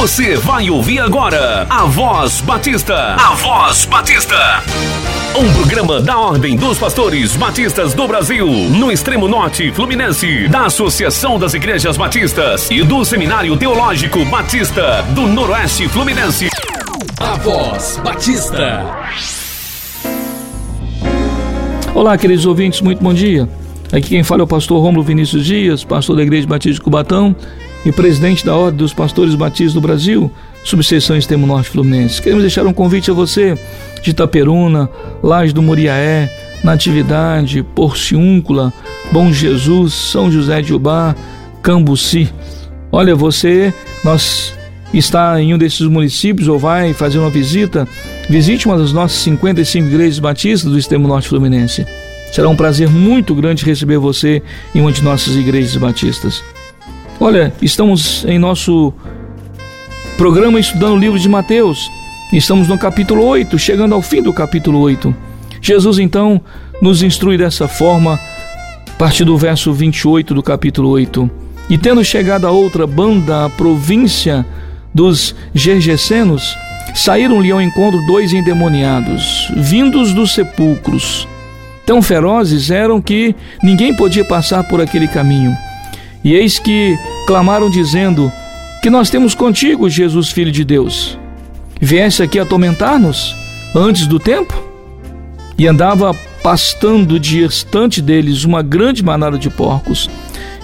Você vai ouvir agora a Voz Batista. A Voz Batista. Um programa da Ordem dos Pastores Batistas do Brasil, no extremo norte fluminense, da Associação das Igrejas Batistas e do Seminário Teológico Batista do Noroeste Fluminense. A Voz Batista. Olá, queridos ouvintes, muito bom dia. Aqui quem fala é o pastor Rômulo Vinícius Dias, pastor da Igreja Batista de Cubatão e presidente da Ordem dos Pastores Batistas do Brasil, subseção Extremo Norte Fluminense. Queremos deixar um convite a você de Itaperuna, Laje do Muriaé, Natividade, Porciúncula, Bom Jesus, São José de Ubá, Cambuci. Olha, você, nós está em um desses municípios ou vai fazer uma visita, visite uma das nossas 55 igrejas batistas do Extremo Norte Fluminense. Será um prazer muito grande receber você em uma de nossas igrejas batistas. Olha, estamos em nosso programa estudando o livro de Mateus. Estamos no capítulo 8, chegando ao fim do capítulo 8. Jesus então nos instrui dessa forma, a partir do verso 28 do capítulo 8. E tendo chegado a outra banda, a província dos Gergesenos, saíram-lhe ao encontro dois endemoniados, vindos dos sepulcros. Tão ferozes eram que ninguém podia passar por aquele caminho. E eis que clamaram dizendo: Que nós temos contigo, Jesus, filho de Deus. Viesse aqui atormentar-nos antes do tempo? E andava pastando distante deles uma grande manada de porcos.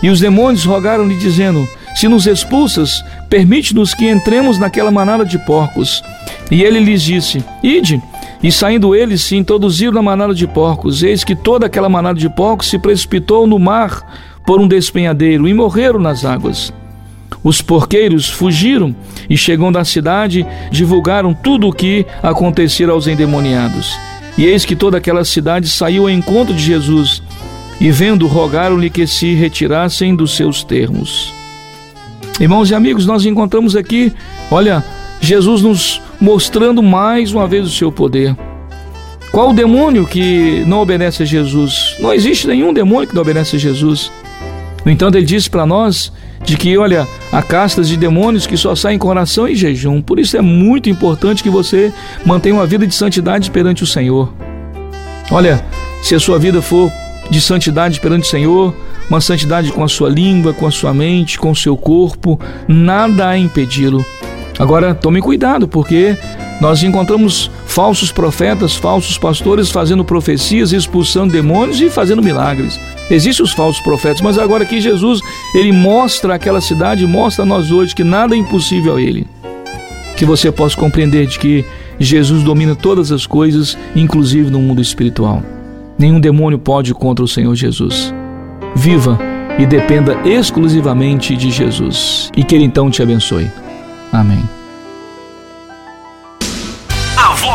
E os demônios rogaram-lhe, dizendo: Se nos expulsas, permite-nos que entremos naquela manada de porcos. E ele lhes disse: Ide. E saindo eles se introduziram na manada de porcos. Eis que toda aquela manada de porcos se precipitou no mar por um despenhadeiro e morreram nas águas. Os porqueiros fugiram e, chegando à cidade, divulgaram tudo o que acontecera aos endemoniados. E eis que toda aquela cidade saiu ao encontro de Jesus, e vendo, rogaram-lhe que se retirassem dos seus termos. Irmãos e amigos, nós encontramos aqui, olha, Jesus nos mostrando mais uma vez o seu poder. Qual o demônio que não obedece a Jesus? Não existe nenhum demônio que não obedece a Jesus. No entanto, ele disse para nós de que, olha, há castas de demônios que só saem com oração e jejum. Por isso é muito importante que você mantenha uma vida de santidade perante o Senhor. Olha, se a sua vida for de santidade perante o Senhor, uma santidade com a sua língua, com a sua mente, com o seu corpo, nada a impedi-lo. Agora, tome cuidado, porque nós encontramos falsos profetas, falsos pastores fazendo profecias, expulsando demônios e fazendo milagres. Existem os falsos profetas, mas agora que Jesus, ele mostra aquela cidade, mostra a nós hoje que nada é impossível a ele. Que você possa compreender de que Jesus domina todas as coisas, inclusive no mundo espiritual. Nenhum demônio pode contra o Senhor Jesus. Viva e dependa exclusivamente de Jesus. E que ele então te abençoe. Amém.